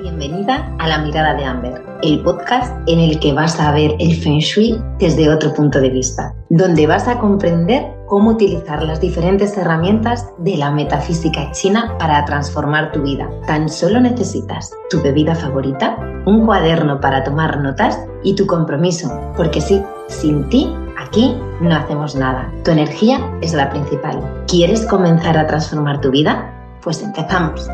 Bienvenida a La Mirada de Amber, el podcast en el que vas a ver el Feng Shui desde otro punto de vista, donde vas a comprender cómo utilizar las diferentes herramientas de la metafísica china para transformar tu vida. Tan solo necesitas tu bebida favorita, un cuaderno para tomar notas y tu compromiso, porque sí, sin ti Aquí no hacemos nada. Tu energía es la principal. ¿Quieres comenzar a transformar tu vida? Pues empezamos.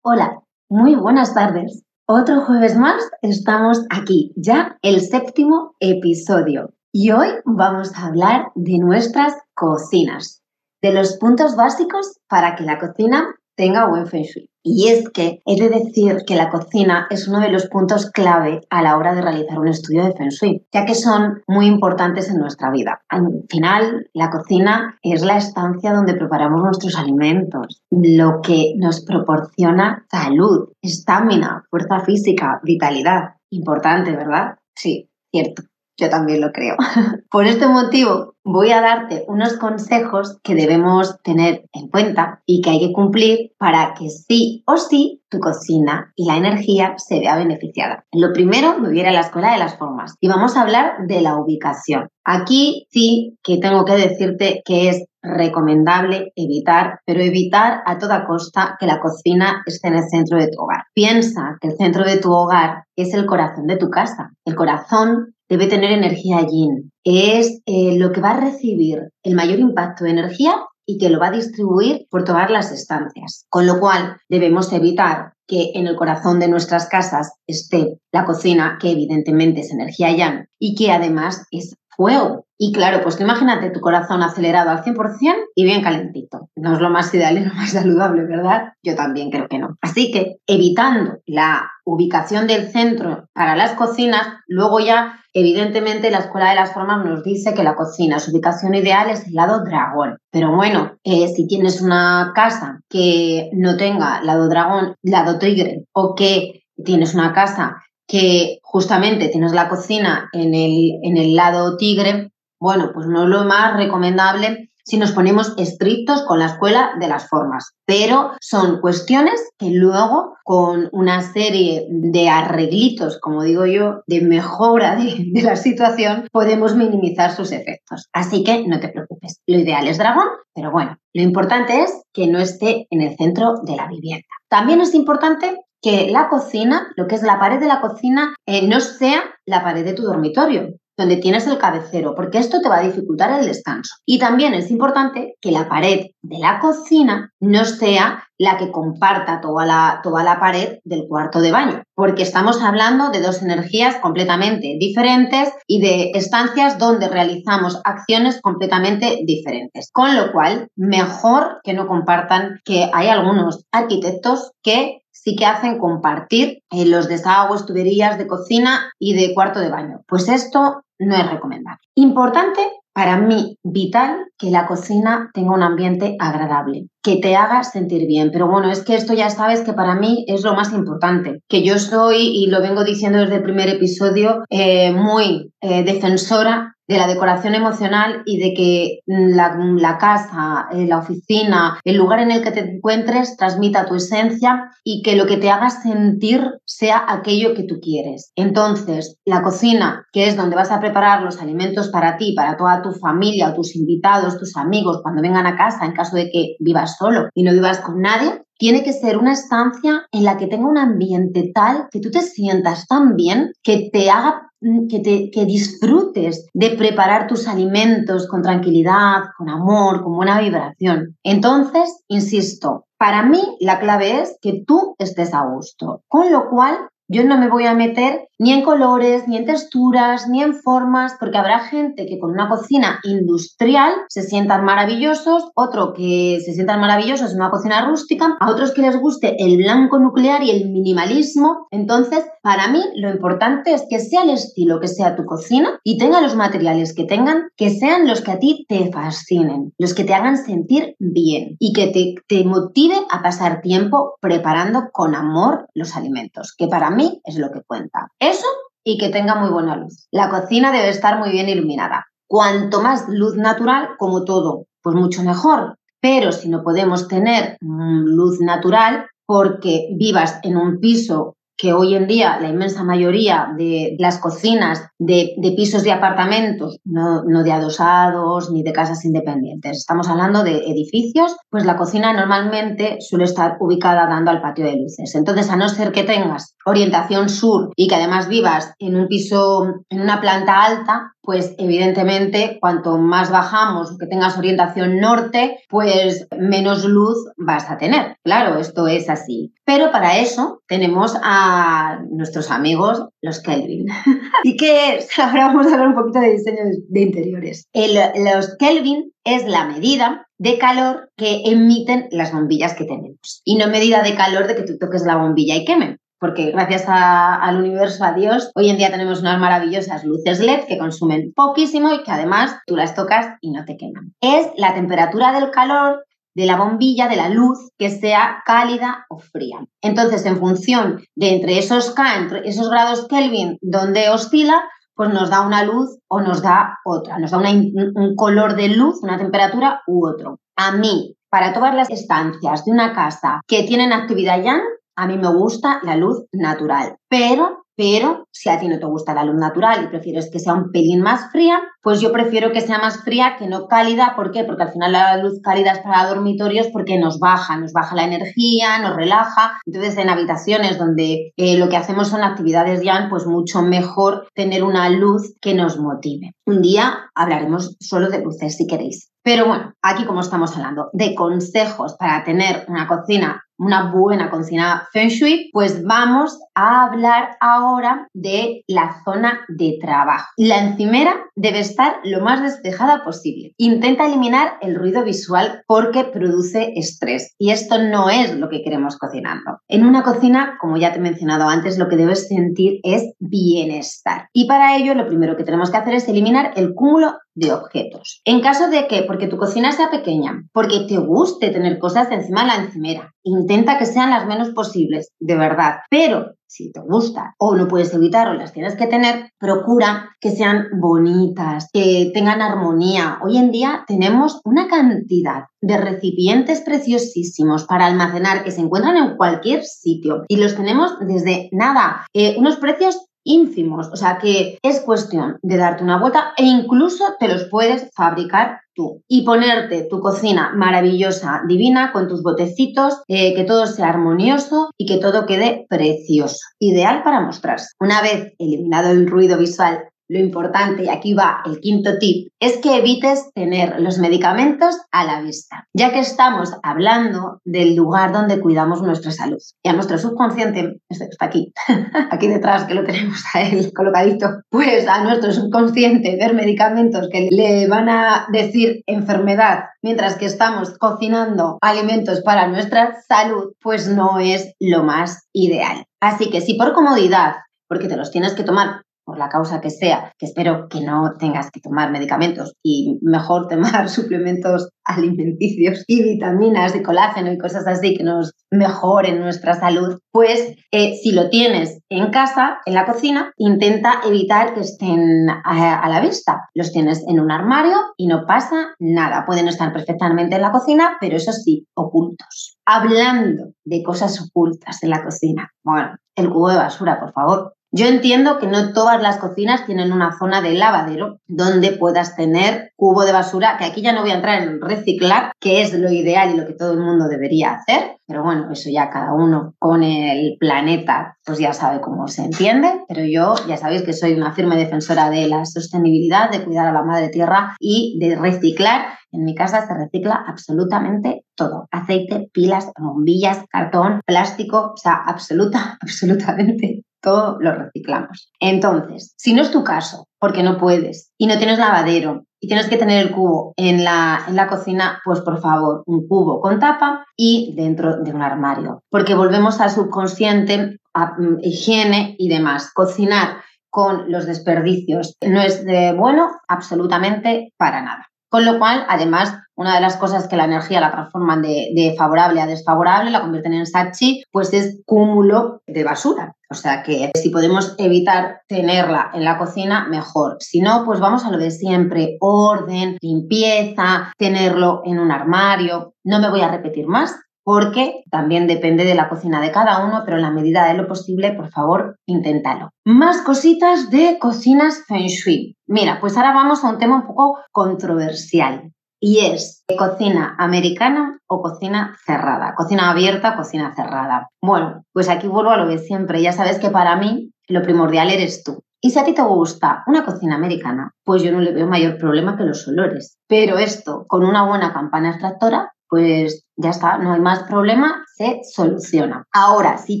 Hola, muy buenas tardes. Otro jueves más estamos aquí, ya el séptimo episodio. Y hoy vamos a hablar de nuestras cocinas, de los puntos básicos para que la cocina tenga buen feng shui. Y es que he de decir que la cocina es uno de los puntos clave a la hora de realizar un estudio de Feng Shui, ya que son muy importantes en nuestra vida. Al final, la cocina es la estancia donde preparamos nuestros alimentos, lo que nos proporciona salud, estamina, fuerza física, vitalidad. Importante, ¿verdad? Sí, cierto. Yo también lo creo. Por este motivo, voy a darte unos consejos que debemos tener en cuenta y que hay que cumplir para que sí o sí tu cocina y la energía se vea beneficiada. Lo primero, me voy a ir a la escuela de las formas y vamos a hablar de la ubicación. Aquí sí que tengo que decirte que es recomendable evitar, pero evitar a toda costa que la cocina esté en el centro de tu hogar. Piensa que el centro de tu hogar es el corazón de tu casa. El corazón debe tener energía yin. Es eh, lo que va a recibir el mayor impacto de energía y que lo va a distribuir por todas las estancias. Con lo cual debemos evitar que en el corazón de nuestras casas esté la cocina, que evidentemente es energía yang y que además es fuego. Y claro, pues imagínate tu corazón acelerado al 100% y bien calentito. No es lo más ideal y lo más saludable, ¿verdad? Yo también creo que no. Así que evitando la ubicación del centro para las cocinas, luego ya, evidentemente, la Escuela de las Formas nos dice que la cocina, su ubicación ideal es el lado dragón. Pero bueno, eh, si tienes una casa que no tenga lado dragón, lado tigre, o que tienes una casa que justamente tienes la cocina en el, en el lado tigre, bueno, pues no es lo más recomendable si nos ponemos estrictos con la escuela de las formas. Pero son cuestiones que luego, con una serie de arreglitos, como digo yo, de mejora de, la situación, podemos minimizar sus efectos. Así que no te preocupes. Lo ideal es dragón, pero bueno, lo importante es que no esté en el centro de la vivienda. También es importante que la cocina, lo que es la pared de la cocina, eh, no sea la pared de tu dormitorio, donde tienes el cabecero, porque esto te va a dificultar el descanso. Y también es importante que la pared de la cocina no sea la que comparta toda la, toda la pared del cuarto de baño, porque estamos hablando de dos energías completamente diferentes y de estancias donde realizamos acciones completamente diferentes. Con lo cual, mejor que no compartan, que hay algunos arquitectos que sí que hacen compartir eh, los desagües, tuberías de cocina y de cuarto de baño. Pues esto no es recomendable. Importante para mí, vital que la cocina tenga un ambiente agradable, que te haga sentir bien. Pero bueno, es que esto ya sabes que para mí es lo más importante, que yo soy, y lo vengo diciendo desde el primer episodio, eh, muy eh, defensora de la decoración emocional y de que la, casa, eh, la oficina, el lugar en el que te encuentres transmita tu esencia y que lo que te haga sentir sea aquello que tú quieres. Entonces, la cocina, que es donde vas a preparar los alimentos para ti, para toda tu familia, tus invitados, tus amigos, cuando vengan a casa, en caso de que vivas solo y no vivas con nadie, tiene que ser una estancia en la que tenga un ambiente tal que tú te sientas tan bien que te haga mm, que, te, que disfrutes de preparar tus alimentos con tranquilidad, con amor, con buena vibración. Entonces, insisto, para mí la clave es que tú estés a gusto, con lo cual yo no me voy a meter ni en colores, ni en texturas, ni en formas, porque habrá gente que con una cocina industrial se sientan maravillosos, otro que se sientan maravillosos en una cocina rústica, a otros que les guste el blanco nuclear y el minimalismo. Entonces, para mí lo importante es que sea el estilo que sea tu cocina y tenga los materiales que tengan, que sean los que a ti te fascinen, los que te hagan sentir bien y que te, motive a pasar tiempo preparando con amor los alimentos, que para es lo que cuenta. Eso y que tenga muy buena luz. La cocina debe estar muy bien iluminada. Cuanto más luz natural, como todo, pues mucho mejor. Pero si no podemos tener mm, luz natural, porque vivas en un piso que hoy en día la inmensa mayoría de las cocinas de, pisos de apartamentos, no, no, de adosados ni de casas independientes, estamos hablando de edificios, pues la cocina normalmente suele estar ubicada dando al patio de luces. Entonces, a no ser que tengas orientación sur y que además vivas en un piso, en una planta alta, pues evidentemente cuanto más bajamos o que tengas orientación norte, pues menos luz vas a tener. Claro, esto es así. Pero para eso tenemos a nuestros amigos los Kelvin. ¿Y qué es? Ahora vamos a hablar un poquito de diseño de interiores. los Kelvin es la medida de calor que emiten las bombillas que tenemos. Y no medida de calor de que tú toques la bombilla y queme porque gracias al universo, a Dios, hoy en día tenemos unas maravillosas luces LED que consumen poquísimo y que además tú las tocas y no te queman. Es la temperatura del calor de la bombilla, de la luz, que sea cálida o fría. Entonces, en función de entre esos K, entre esos grados Kelvin donde oscila, pues nos da una luz o nos da otra, nos da un color de luz, una temperatura u otro. A mí, para todas las estancias de una casa que tienen actividad yang, a mí me gusta la luz natural, pero pero si a ti no te gusta la luz natural y prefieres que sea un pelín más fría, pues yo prefiero que sea más fría que no cálida. ¿Por qué? Porque al final la luz cálida es para dormitorios porque nos baja, nos baja la energía, nos relaja. Entonces en habitaciones donde eh, lo que hacemos son actividades ya, pues mucho mejor tener una luz que nos motive. Un día hablaremos solo de luces si queréis. Pero bueno, aquí como estamos hablando de consejos para tener una cocina una buena cocina Feng Shui, pues vamos a hablar ahora de la zona de trabajo. La encimera debe estar lo más despejada posible. Intenta eliminar el ruido visual porque produce estrés y esto no es lo que queremos cocinando. En una cocina, como ya te he mencionado antes, lo que debes sentir es bienestar. Y para ello lo primero que tenemos que hacer es eliminar el cúmulo de objetos. En caso de que, porque tu cocina sea pequeña, porque te guste tener cosas encima de la encimera, intenta que sean las menos posibles, de verdad. Pero si te gusta o no puedes evitar o las tienes que tener, procura que sean bonitas, que tengan armonía. Hoy en día tenemos una cantidad de recipientes preciosísimos para almacenar que se encuentran en cualquier sitio y los tenemos desde nada, eh, unos precios ínfimos, o sea que es cuestión de darte una vuelta e incluso te los puedes fabricar tú y ponerte tu cocina maravillosa, divina, con tus botecitos, eh, que todo sea armonioso y que todo quede precioso, ideal para mostrarse. Una vez eliminado el ruido visual lo importante, y aquí va el quinto tip, es que evites tener los medicamentos a la vista, ya que estamos hablando del lugar donde cuidamos nuestra salud. Y a nuestro subconsciente, este está aquí, aquí detrás que lo tenemos a él colocadito, pues a nuestro subconsciente ver medicamentos que le van a decir enfermedad mientras que estamos cocinando alimentos para nuestra salud, pues no es lo más ideal. Así que si por comodidad porque te los tienes que tomar por la causa que sea, que espero que no tengas que tomar medicamentos y mejor tomar suplementos alimenticios y vitaminas y colágeno y cosas así que nos mejoren nuestra salud, pues eh, si lo tienes en casa, en la cocina, intenta evitar que estén a, a la vista. Los tienes en un armario y no pasa nada. Pueden estar perfectamente en la cocina, pero eso sí, ocultos. Hablando de cosas ocultas en la cocina. Bueno, el cubo de basura, por favor. Yo entiendo que no todas las cocinas tienen una zona de lavadero donde puedas tener cubo de basura, que aquí ya no voy a entrar en reciclar, que es lo ideal y lo que todo el mundo debería hacer, pero bueno, eso ya cada uno con el planeta pues ya sabe cómo se entiende, pero yo ya sabéis que soy una firme defensora de la sostenibilidad, de cuidar a la madre tierra y de reciclar. En mi casa se recicla absolutamente todo, aceite, pilas, bombillas, cartón, plástico, o sea, absoluta, absolutamente todo lo reciclamos. Entonces, si no es tu caso, porque no puedes y no tienes lavadero y tienes que tener el cubo en la, en la cocina, pues por favor, un cubo con tapa y dentro de un armario, porque volvemos al subconsciente, a mm, higiene y demás. Cocinar con los desperdicios no es de bueno absolutamente para nada. Con lo cual, además, una de las cosas que la energía la transforman de, favorable a desfavorable, la convierten en sachi, pues es cúmulo de basura. O sea que si podemos evitar tenerla en la cocina, mejor. Si no, pues vamos a lo de siempre, orden, limpieza, tenerlo en un armario. No me voy a repetir más porque también depende de la cocina de cada uno, pero en la medida de lo posible, por favor, inténtalo. Más cositas de cocinas Feng Shui. Mira, pues ahora vamos a un tema un poco controversial y es cocina americana o cocina cerrada, cocina abierta, cocina cerrada. Bueno, pues aquí vuelvo a lo de siempre. Ya sabes que para mí lo primordial eres tú. Y si a ti te gusta una cocina americana, pues yo no le veo mayor problema que los olores. Pero esto, con una buena campana extractora, pues ya está, no hay más problema, se soluciona. Ahora, sí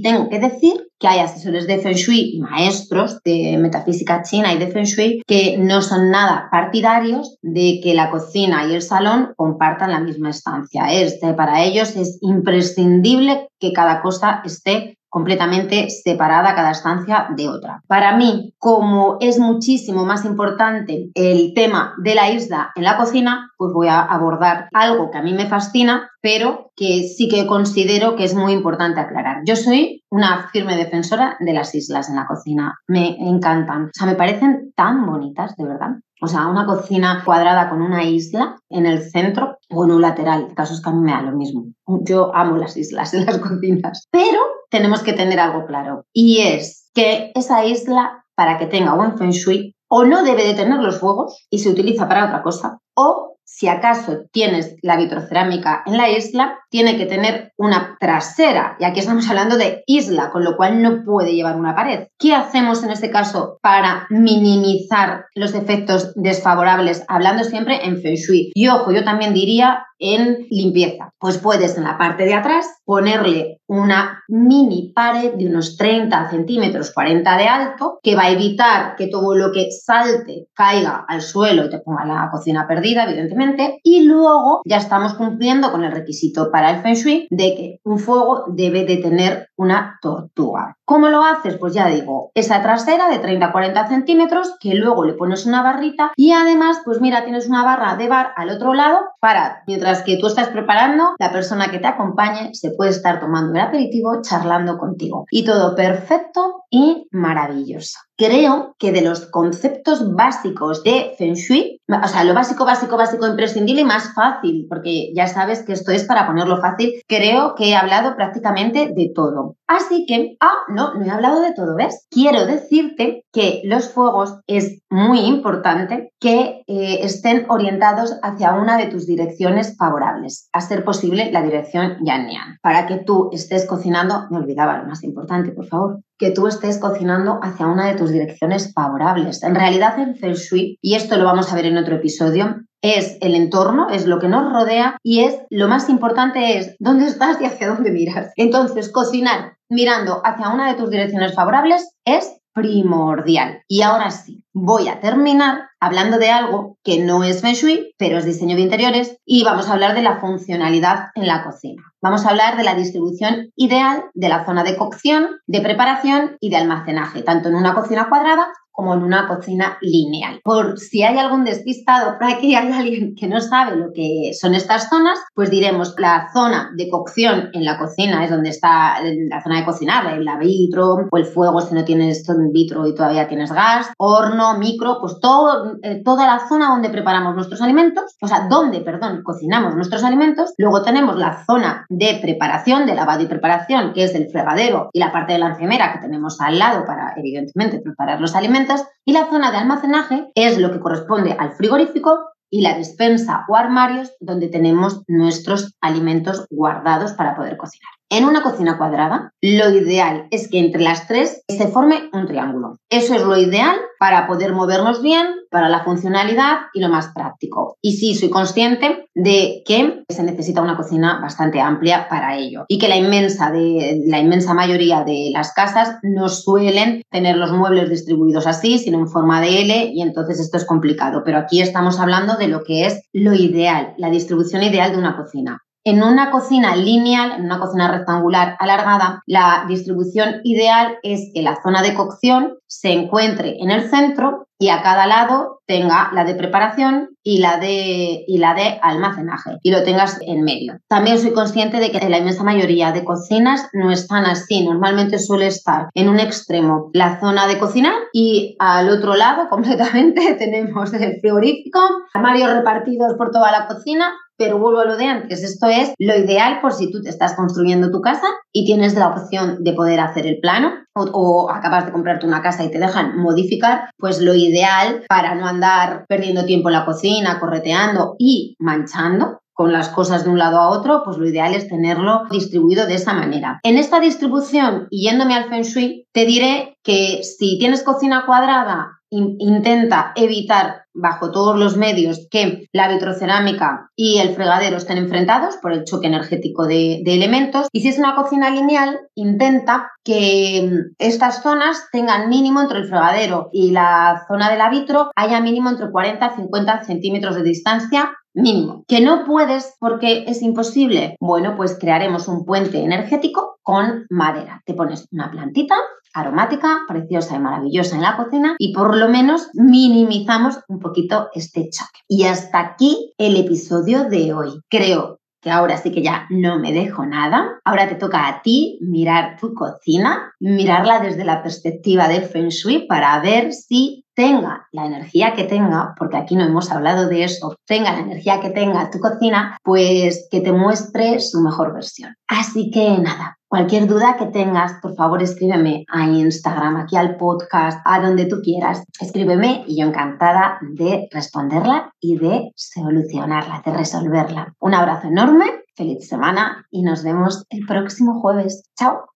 tengo que decir que hay asesores de Feng Shui maestros de metafísica china y de Feng Shui que no son nada partidarios de que la cocina y el salón compartan la misma estancia. Este, para ellos es imprescindible que cada cosa esté completamente separada cada estancia de otra. Para mí, como es muchísimo más importante el tema de la isla en la cocina, pues voy a abordar algo que a mí me fascina, pero que sí que considero que es muy importante aclarar. Yo soy una firme defensora de las islas en la cocina. Me encantan. O sea, me parecen tan bonitas, de verdad. O sea, una cocina cuadrada con una isla en el centro o en un lateral. El caso es que a mí me da lo mismo. Yo amo las islas en las cocinas. Pero tenemos que tener algo claro. Y es que esa isla, para que tenga buen feng shui, o no debe de tener los fuegos y se utiliza para otra cosa, o si acaso tienes la vitrocerámica en la isla, tiene que tener una trasera. Y aquí estamos hablando de isla, con lo cual no puede llevar una pared. ¿Qué hacemos en este caso para minimizar los efectos desfavorables? Hablando siempre en Feng Shui. Y ojo, yo también diría en limpieza. Pues puedes en la parte de atrás ponerle una mini pared de unos 30 centímetros, 40 de alto, que va a evitar que todo lo que salte caiga al suelo y te ponga la cocina perdida, evidentemente. Y luego ya estamos cumpliendo con el requisito para el Feng Shui de que un fuego debe de tener una tortuga. ¿Cómo lo haces? Pues ya digo, esa trasera de 30-40 centímetros que luego le pones una barrita y además, pues mira, tienes una barra de bar al otro lado para, mientras que tú estás preparando, la persona que te acompañe se puede estar tomando el aperitivo, charlando contigo. Y todo perfecto y maravilloso. Creo que de los conceptos básicos de Feng Shui, o sea, lo básico, básico, básico, imprescindible y más fácil, porque ya sabes que esto es para ponerlo fácil, creo que he hablado prácticamente de todo. Así que, ah, no, no he hablado de todo, ¿ves? Quiero decirte que los fuegos es muy importante que eh, estén orientados hacia una de tus direcciones favorables, a ser posible la dirección Yan para que tú estés cocinando, me olvidaba lo más importante, por favor, que tú estés cocinando hacia una de tus direcciones favorables. En realidad en Feng Shui, y esto lo vamos a ver en otro episodio, es el entorno, es lo que nos rodea y es lo más importante es dónde estás y hacia dónde miras. Entonces, cocinar mirando hacia una de tus direcciones favorables es primordial. Y ahora sí, voy a terminar hablando de algo que no es Feng pero es diseño de interiores y vamos a hablar de la funcionalidad en la cocina. Vamos a hablar de la distribución ideal de la zona de cocción, de preparación y de almacenaje, tanto en una cocina cuadrada como en una cocina lineal. Por si hay algún despistado, por aquí hay alguien que no sabe lo que son estas zonas, pues diremos la zona de cocción en la cocina es donde está la zona de cocinar, el vitro o el fuego si no tienes vitro y todavía tienes gas, horno, micro, pues todo, eh, toda la zona donde preparamos nuestros alimentos, o sea, donde, perdón, cocinamos nuestros alimentos. Luego tenemos la zona de preparación, de lavado y preparación, que es el fregadero y la parte de la encimera que tenemos al lado para, evidentemente, preparar los alimentos y la zona de almacenaje es lo que corresponde al frigorífico y la despensa o armarios donde tenemos nuestros alimentos guardados para poder cocinar. En una cocina cuadrada, lo ideal es que entre las tres se forme un triángulo. Eso es lo ideal para poder movernos bien, para la funcionalidad y lo más práctico. Y sí, soy consciente de que se necesita una cocina bastante amplia para ello y que la inmensa, de, la inmensa mayoría de las casas no suelen tener los muebles distribuidos así, sino en forma de L y entonces esto es complicado. Pero aquí estamos hablando de lo que es lo ideal, la distribución ideal de una cocina. En una cocina lineal, en una cocina rectangular alargada, la distribución ideal es que la zona de cocción se encuentre en el centro y a cada lado tenga la de preparación y la de, y la de almacenaje y lo tengas en medio. También soy consciente de que la inmensa mayoría de cocinas no están así. Normalmente suele estar en un extremo la zona de cocinar y al otro lado completamente tenemos el frigorífico, armarios repartidos por toda la cocina pero vuelvo a lo de antes. Esto es lo ideal por si tú te estás construyendo tu casa y tienes la opción de poder hacer el plano o, acabas de comprarte una casa y te dejan modificar, pues lo ideal para no andar perdiendo tiempo en la cocina, correteando y manchando, con las cosas de un lado a otro, pues lo ideal es tenerlo distribuido de esa manera. En esta distribución, y yéndome al Feng Shui, te diré que si tienes cocina cuadrada, intenta evitar bajo todos los medios que la vitrocerámica y el fregadero estén enfrentados por el choque energético de, elementos. Y si es una cocina lineal, intenta que mm, estas zonas tengan mínimo entre el fregadero y la zona de la vitro, haya mínimo entre 40 y 50 centímetros de distancia mínimo. ¿Que no puedes porque es imposible? Bueno, pues crearemos un puente energético con madera. Te pones una plantita aromática, preciosa y maravillosa en la cocina y por lo menos minimizamos un poquito este choque. Y hasta aquí el episodio de hoy. Creo que ahora sí que ya no me dejo nada. Ahora te toca a ti mirar tu cocina, mirarla desde la perspectiva de Feng Shui para ver si tenga la energía que tenga, porque aquí no hemos hablado de eso, tenga la energía que tenga tu cocina, pues que te muestre su mejor versión. Así que nada, cualquier duda que tengas, por favor escríbeme a Instagram, aquí al podcast, a donde tú quieras. Escríbeme y yo encantada de responderla y de solucionarla, de resolverla. Un abrazo enorme, feliz semana y nos vemos el próximo jueves. Chao.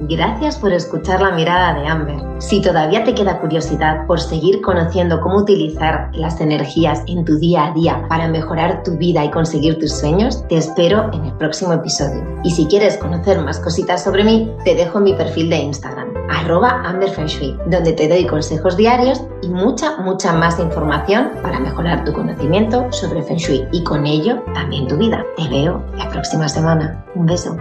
Gracias por escuchar la mirada de Amber. Si todavía te queda curiosidad por seguir conociendo cómo utilizar las energías en tu día a día para mejorar tu vida y conseguir tus sueños, te espero en el próximo episodio. Y si quieres conocer más cositas sobre mí, te dejo mi perfil de Instagram, arroba amberfenshui, donde te doy consejos diarios y mucha, mucha más información para mejorar tu conocimiento sobre Feng Shui y con ello también tu vida. Te veo la próxima semana. Un beso.